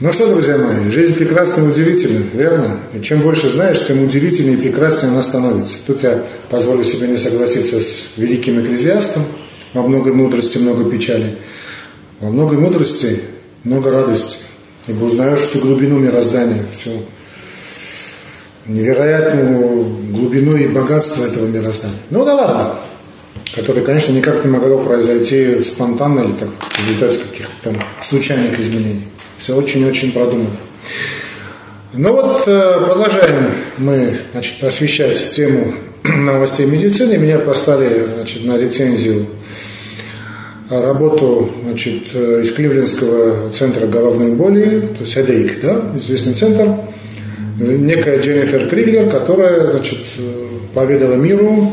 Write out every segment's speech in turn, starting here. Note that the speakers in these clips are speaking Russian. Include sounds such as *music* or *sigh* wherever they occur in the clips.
Ну что, друзья мои, жизнь прекрасна и удивительна, верно? И чем больше знаешь, тем удивительнее и прекраснее она становится. Тут я позволю себе не согласиться с великим экклезиастом. Во многой мудрости много печали. Во многой мудрости много радости. Ибо узнаешь всю глубину мироздания, всю невероятную глубину и богатство этого мироздания. Ну да ладно. Которое, конечно, никак не могло произойти спонтанно или так, в результате каких-то там случайных изменений. Все очень-очень продумано. Ну вот, э, продолжаем мы значит, освещать тему *clears throat* новостей медицины. Меня послали значит, на рецензию работу значит, э, из Кливлендского центра головной боли, то есть Headache, да, известный центр, некая Дженнифер Криглер, которая значит, э, поведала миру,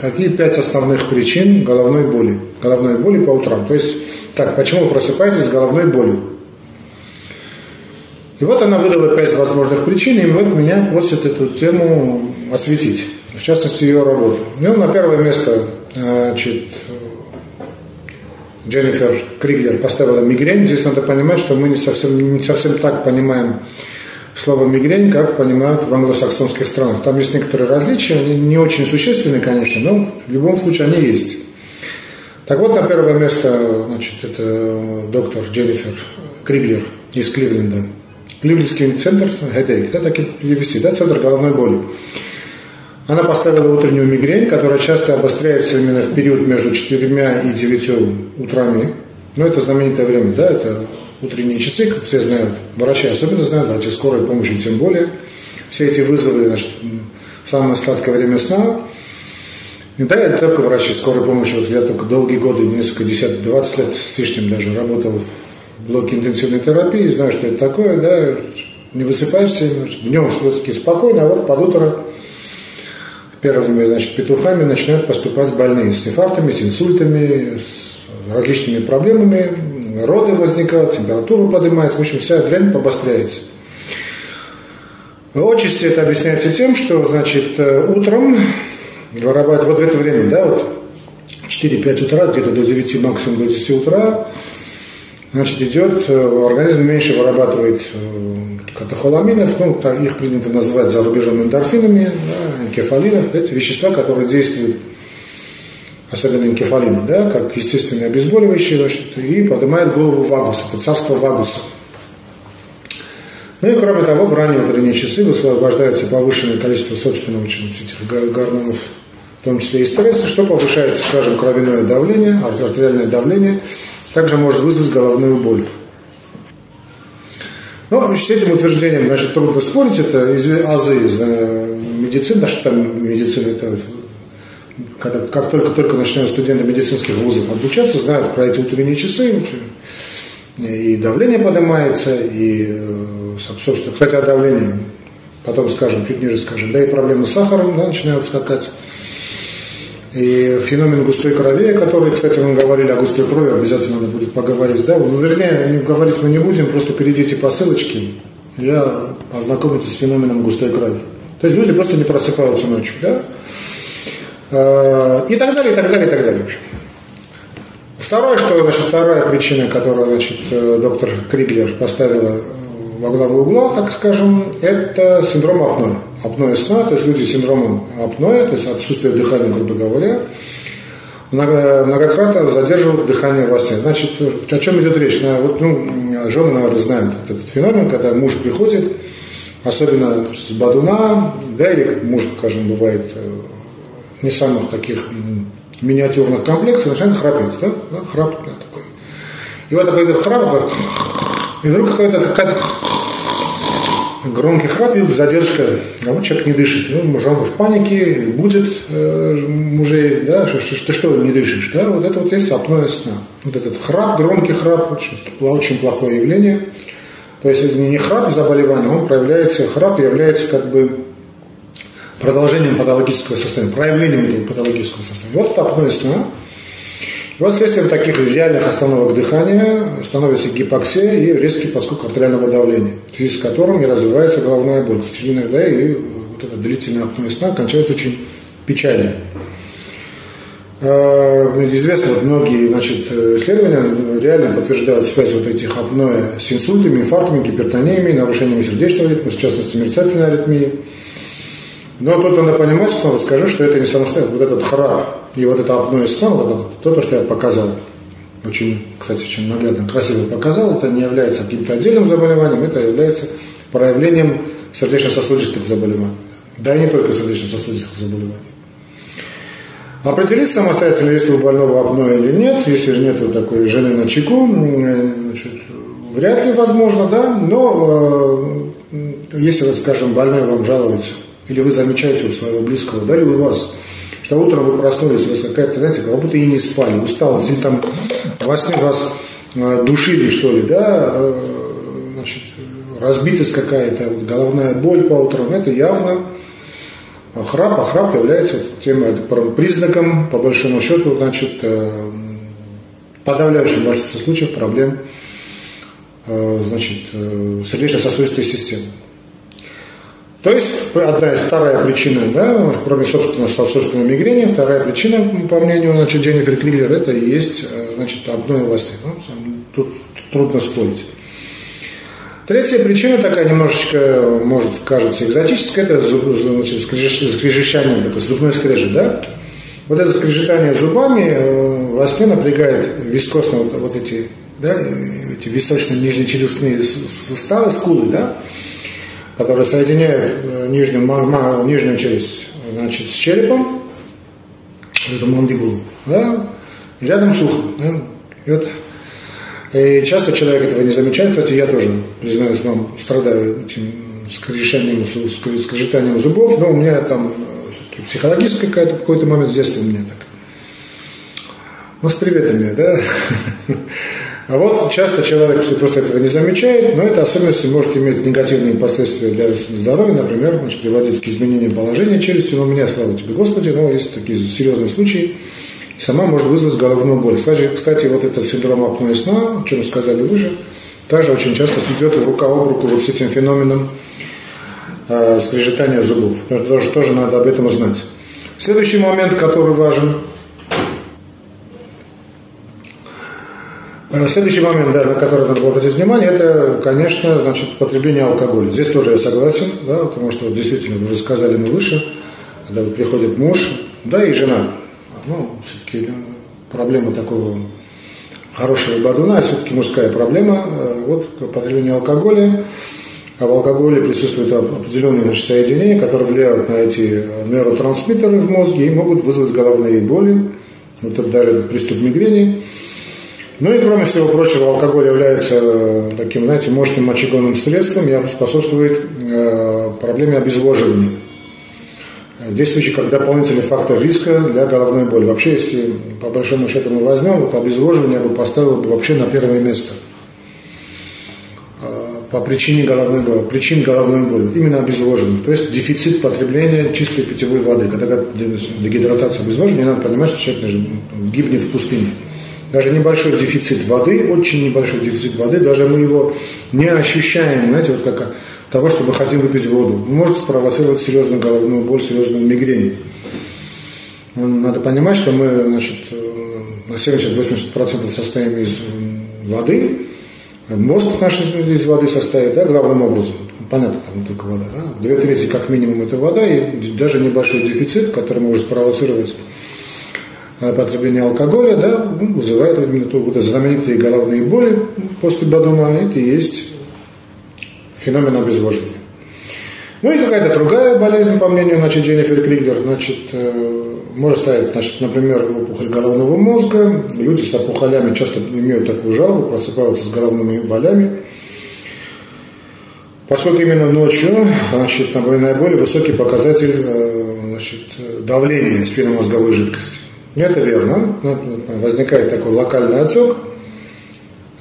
какие пять основных причин головной боли. Головной боли по утрам. То есть, так, почему вы просыпаетесь с головной болью? И вот она выдала пять возможных причин, и вот меня просят эту тему осветить, в частности ее работу. Ну, на первое место значит, Дженнифер Криглер поставила мигрень. Здесь надо понимать, что мы не совсем, не совсем так понимаем слово мигрень, как понимают в англосаксонских странах. Там есть некоторые различия, они не очень существенные, конечно, но в любом случае они есть. Так вот, на первое место, значит, это доктор Дженнифер Криглер из Кливленда. Кливлендский центр headache, да, так и перевести, да, центр головной боли. Она поставила утреннюю мигрень, которая часто обостряется именно в период между 4 и 9 утрами. Но это знаменитое время, да, это утренние часы, как все знают, врачи особенно знают, врачи скорой помощи тем более. Все эти вызовы, значит, самое сладкое время сна. И да, я только врачи скорой помощи, вот я только долгие годы, несколько десятых, 20 лет с лишним даже работал блоке интенсивной терапии, знаю, что это такое, да, не высыпаешься, значит, днем все-таки спокойно, а вот под утро первыми значит, петухами начинают поступать больные с инфарктами, с инсультами, с различными проблемами, роды возникают, температура поднимается, в общем, вся дрянь побостряется. Отчасти это объясняется тем, что, значит, утром вырабатывать вот в это время, да, вот 4-5 утра, где-то до 9, максимум до 10 утра, значит, идет, э, организм меньше вырабатывает э, катехоламинов, ну, их принято называть за рубежом эндорфинами, да, энкефалинов, это вещества, которые действуют, особенно энкефалины, да, как естественные обезболивающие, значит, и поднимает голову вагуса, это царство вагуса. Ну и кроме того, в ранние утренние часы высвобождается повышенное количество собственного этих гормонов, в том числе и стресса, что повышает, скажем, кровяное давление, артериальное давление, также может вызвать головную боль. Ну, с этим утверждением, значит, трудно спорить, это из азы из э, медицины, что там медицина, это когда, как только-только начинают студенты медицинских вузов обучаться, знают про эти утренние часы, и давление поднимается, и, э, собственно, кстати, о давлении, потом скажем, чуть ниже скажем, да и проблемы с сахаром да, начинают скакать. И феномен густой крови, о которой, кстати, мы говорили о густой крови, обязательно надо будет поговорить. Да? Ну, вернее, говорить мы не будем, просто перейдите по ссылочке, я ознакомитесь с феноменом густой крови. То есть люди просто не просыпаются ночью. Да? А, и так далее, и так далее, и так далее. Второе, что, значит, вторая причина, которую значит, э, доктор Криглер поставила во главу угла, так скажем, это синдром апноэ. Апноэ сна, то есть люди с синдромом апноэ, то есть отсутствие дыхания, грубо говоря, многократно задерживают дыхание во сне. Значит, о чем идет речь? Вот, ну, жены, наверное, знают этот феномен, когда муж приходит, особенно с бадуна, да, или муж, скажем, бывает э, не самых таких миниатюрных комплексов, начинает храпеть, да, да храп да, такой. И вот такой храп, и вдруг какая-то какая громкий храп и задержка, а вот человек не дышит. Ну, жена в панике, будет э, мужей, да, что, что, ты что не дышишь, да, вот это вот есть апноэ сна. Вот этот храп, громкий храп, очень, очень плохое явление. То есть это не храп заболевания, он проявляется, храп является как бы продолжением патологического состояния, проявлением этого патологического состояния. Вот это сна. Вот следствием таких идеальных остановок дыхания становится гипоксия и резкий подскок артериального давления, в связи с которым и развивается головная боль. Кстати, иногда и вот это длительное апноэ сна кончается очень печально. Э, известно, вот многие значит, исследования реально подтверждают связь вот этих апноэ с инсультами, инфарктами, гипертониями, нарушениями сердечного ритма, в частности, мерцательной аритмии. Но тут надо понимать, снова скажу, что это не самостоятельно. Вот этот храп и вот это апноэ сна, вот это, то, то, что я показал, очень, кстати, очень наглядно, красиво показал, это не является каким-то отдельным заболеванием, это является проявлением сердечно-сосудистых заболеваний. Да и не только сердечно-сосудистых заболеваний. Определить самостоятельно, если у больного апноэ или нет, если же нет такой жены на чеку, значит, вряд ли возможно, да, но э, если, вот, скажем, больной вам жалуется, или вы замечаете у своего близкого, да, или у вас, что утром вы проснулись, у вас какая-то, знаете, как будто и не спали, усталость, или там во сне вас э, душили, что ли, да, э, значит, разбитость какая-то, головная боль по утрам, это явно храп, а храп является тем признаком, по большому счету, значит, э, подавляющим большинстве случаев проблем э, значит, сердечно-сосудистой системы. То есть, одна из, вторая причина, да, кроме собственно, собственной мигрени, вторая причина, по мнению значит, Дженнифер Криглер, это и есть значит, одной власти. Ну, тут трудно спорить. Третья причина такая немножечко, может, кажется экзотическая, это значит, скрежещание, такое зубной скрежет, да? Вот это скрежетание зубами э, во сне напрягает вискосно вот, вот эти, да, эти височные нижнечелюстные суставы, скулы, да, которые соединяют э, нижнюю, нижнюю челюсть значит, с черепом, эту мандибулу, да, и рядом с ухом. Да, и вот и часто человек этого не замечает, кстати, я тоже, признаюсь вам, страдаю этим скрежетанием, скрежетанием зубов, но у меня там психологическая какая-то какой-то момент с детства у меня так. Ну, с приветами, да? *laughs* А вот часто человек просто этого не замечает, но это особенности может иметь негативные последствия для здоровья, например, значит, приводить к изменению положения челюсти. Но у меня, слава тебе Господи, но есть такие серьезные случаи, и сама может вызвать головную боль. Кстати вот этот синдром апноэ сна, о чем сказали выше, также очень часто идет рука об руку вот с этим феноменом э, скрежетания зубов. Тоже, тоже надо об этом знать. Следующий момент, который важен, Следующий момент, да, на который надо обратить внимание, это, конечно, значит, потребление алкоголя. Здесь тоже я согласен, да, потому что вот, действительно, уже сказали мы выше, когда вот приходит муж, да и жена, ну, все-таки проблема такого хорошего бадуна, все-таки мужская проблема. Э, вот потребление алкоголя. А в алкоголе присутствуют определенные значит, соединения, которые влияют на эти нейротрансмиттеры в мозге и могут вызвать головные боли. Вот это даже приступ мигрени. Ну и кроме всего прочего, алкоголь является э, таким, знаете, мощным мочегонным средством и способствует э, проблеме обезвоживания действующий как дополнительный фактор риска для головной боли. Вообще, если по большому счету мы возьмем, вот обезвоживание я бы поставил бы вообще на первое место а, по причине головной боли, причин головной боли, именно обезвоживание, то есть дефицит потребления чистой питьевой воды. Когда дегидратация обезвоживания, надо понимать, что человек гибнет в пустыне. Даже небольшой дефицит воды, очень небольшой дефицит воды, даже мы его не ощущаем, знаете, вот как того, что мы хотим выпить воду, может спровоцировать серьезную головную боль, серьезную мигрень. Надо понимать, что мы значит, на 70-80% состоим из воды, мозг наш из воды состоит, да, главным образом. Понятно, там только вода. Да? Две трети как минимум это вода, и даже небольшой дефицит, который может спровоцировать э, потребление алкоголя, да, ну, вызывает именно то, вот знаменитые головные боли после бадуна, это и есть феномен обезвоживания. Ну и какая-то другая болезнь, по мнению значит, Дженнифер Криглер, значит, э, может ставить, значит, например, опухоль головного мозга. Люди с опухолями часто имеют такую жалобу, просыпаются с головными болями. Поскольку именно ночью, значит, на больной боли высокий показатель э, значит, давления спинномозговой жидкости. Это верно. Возникает такой локальный отек,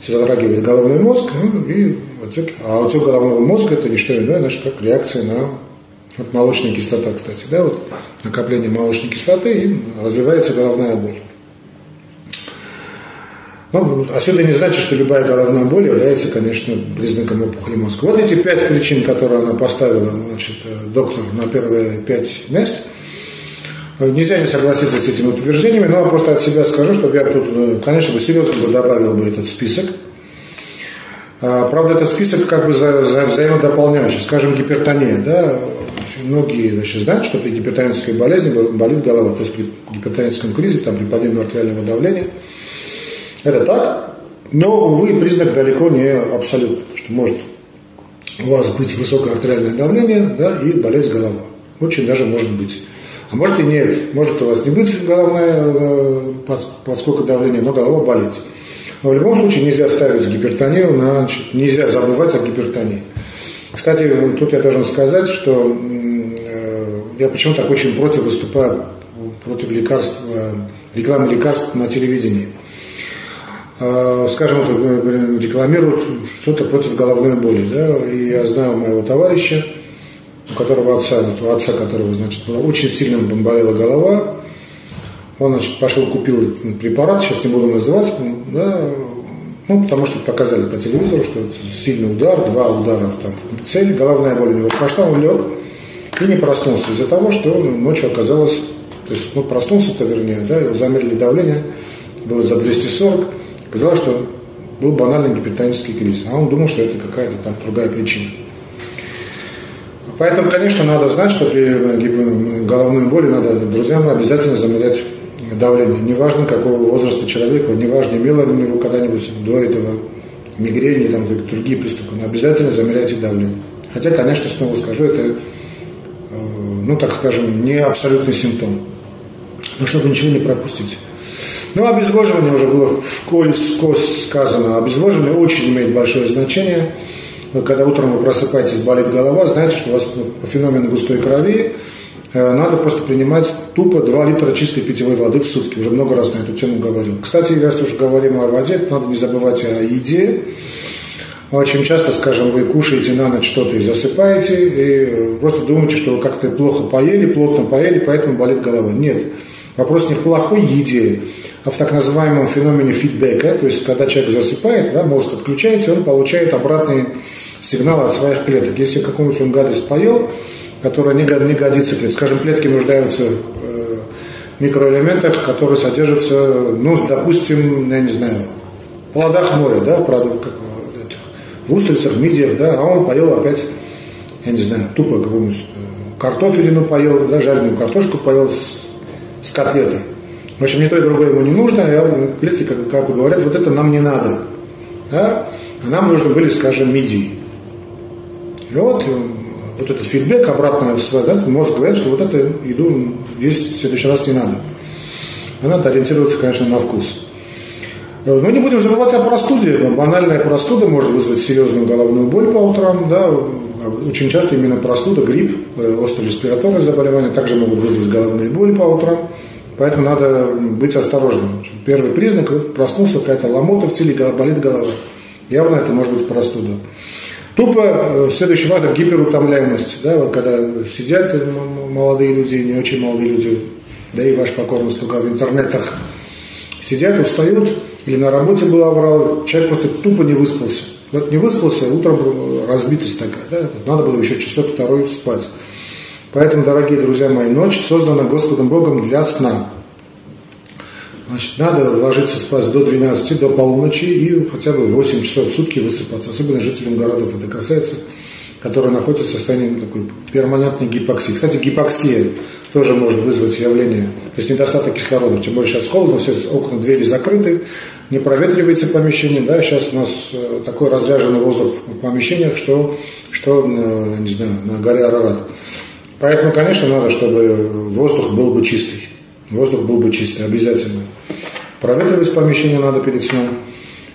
затрагивает головной мозг, ну, и отек, а отек головного мозга это не что иное, значит, как реакция на вот молочная кислота, кстати, да, вот накопление молочной кислоты и развивается головная боль. Ну, отсюда не значит, что любая головная боль является, конечно, признаком опухоли мозга. Вот эти пять причин, которые она поставила, значит, доктор на первые пять мест, Нельзя не согласиться с этими утверждениями, но просто от себя скажу, что я тут, э, конечно, бы серьезно бы добавил бы этот список. А, правда, этот список как бы за, за взаимодополняющий. Скажем, гипертония. Да? Многие значит, знают, что при гипертонической болезни болит голова. То есть при гипертоническом кризе, там, при падении артериального давления. Это так. Но, увы, признак далеко не абсолютный. Что может у вас быть высокое артериальное давление да, и болеть голова. Очень даже может быть. А может и нет. Может у вас не быть головная, э, поскольку давление, но голова болеть. Но в любом случае нельзя ставить гипертонию, на, значит, нельзя забывать о гипертонии. Кстати, тут я должен сказать, что э, я почему так очень против выступаю против лекарств, э, рекламы лекарств на телевидении. Скажем, рекламируют что-то против головной боли. Да? И я знаю моего товарища, у которого отца, у отца которого, значит, была очень сильно болела голова, он, значит, пошел, купил препарат, сейчас не буду называть, да, ну, потому что показали по телевизору, что сильный удар, два удара там, в цель, головная боль у него прошла, он лег и не проснулся из-за того, что ночью оказалось, то есть, ну, проснулся-то, вернее, да, его замерили давление, было за 240, казалось, что был банальный гипертонический кризис, а он думал, что это какая-то там другая причина. Поэтому, конечно, надо знать, что при головной боли надо друзьям обязательно замерять давление. Неважно, какого возраста человека, неважно, имел ли у него когда-нибудь до этого мигрень или там, другие приступы, но обязательно замеряйте давление. Хотя, конечно, снова скажу, это, э, ну, так скажем, не абсолютный симптом. Но чтобы ничего не пропустить. Ну, обезвоживание уже было вскользь сказано. Обезвоживание очень имеет большое значение – когда утром вы просыпаетесь, болит голова, знаете, что у вас по феномену густой крови э, надо просто принимать тупо 2 литра чистой питьевой воды в сутки. Уже много раз на эту тему говорил. Кстати, раз уж говорим о воде, надо не забывать о еде. Очень часто, скажем, вы кушаете на ночь что-то и засыпаете, и э, просто думаете, что вы как-то плохо поели, плотно поели, поэтому болит голова. Нет. Вопрос не в плохой еде, в так называемом феномене фидбэка, то есть когда человек засыпает, да, мозг отключается, он получает обратные сигналы от своих клеток. Если какую-нибудь он гадость поел, которая не, годится скажем, клетки нуждаются в э, микроэлементах, которые содержатся, ну, допустим, я не знаю, в плодах моря, да, в, продук, как, в устрицах, мидиях, да, а он поел опять, я не знаю, тупо какую-нибудь э, картофелину поел, да, жареную картошку поел с, с котлетой. В общем, ни то и другое ему не нужно, а клетки, как, как говорят, вот это нам не надо. Да? А нам нужны были, скажем, мидии. И вот, вот этот фидбэк обратно да, мозг говорит, что вот это еду есть в следующий раз не надо. А надо ориентироваться, конечно, на вкус. Мы не будем забывать о простуде. Банальная простуда может вызвать серьезную головную боль по утрам. Да. Очень часто именно простуда, грипп, э, острое респираторное заболевание также могут вызвать головные боли по утрам. Поэтому надо быть осторожным. Первый признак – проснулся какая-то ломота в теле, болит голова. Явно это может быть простуда. Тупо э, следующий фактор – гиперутомляемость. Да, вот когда сидят молодые люди, не очень молодые люди, да и ваш покорный слуга в интернетах, сидят, устают, или на работе был аврал, человек просто тупо не выспался. Вот не выспался, утром разбитость такая, да, надо было еще часок второй спать. Поэтому, дорогие друзья мои, ночь создана Господом Богом для сна. Значит, надо ложиться спать до 12, до полуночи и хотя бы 8 часов в сутки высыпаться, особенно жителям городов это касается, которые находятся в состоянии такой перманентной гипоксии. Кстати, гипоксия тоже может вызвать явление, то есть недостаток кислорода, тем более сейчас холодно, все окна, двери закрыты, не проветривается помещение, да, сейчас у нас э, такой разряженный воздух в помещениях, что, что э, не знаю, на горе Арарат. Поэтому, конечно, надо, чтобы воздух был бы чистый. Воздух был бы чистый, обязательно. Проветривать помещение надо перед сном,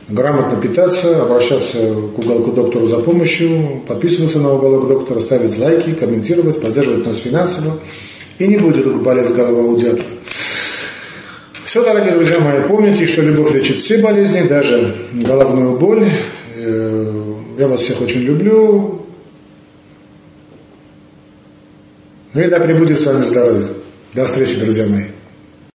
грамотно питаться, обращаться к уголку доктору за помощью, подписываться на уголок доктора, ставить лайки, комментировать, поддерживать нас финансово. И не будет болеть голова у дятла. Все, дорогие друзья мои, помните, что любовь лечит все болезни, даже головную боль. Э, я вас всех очень люблю. Ну и да пребудет с вами здоровье. До встречи, друзья мои.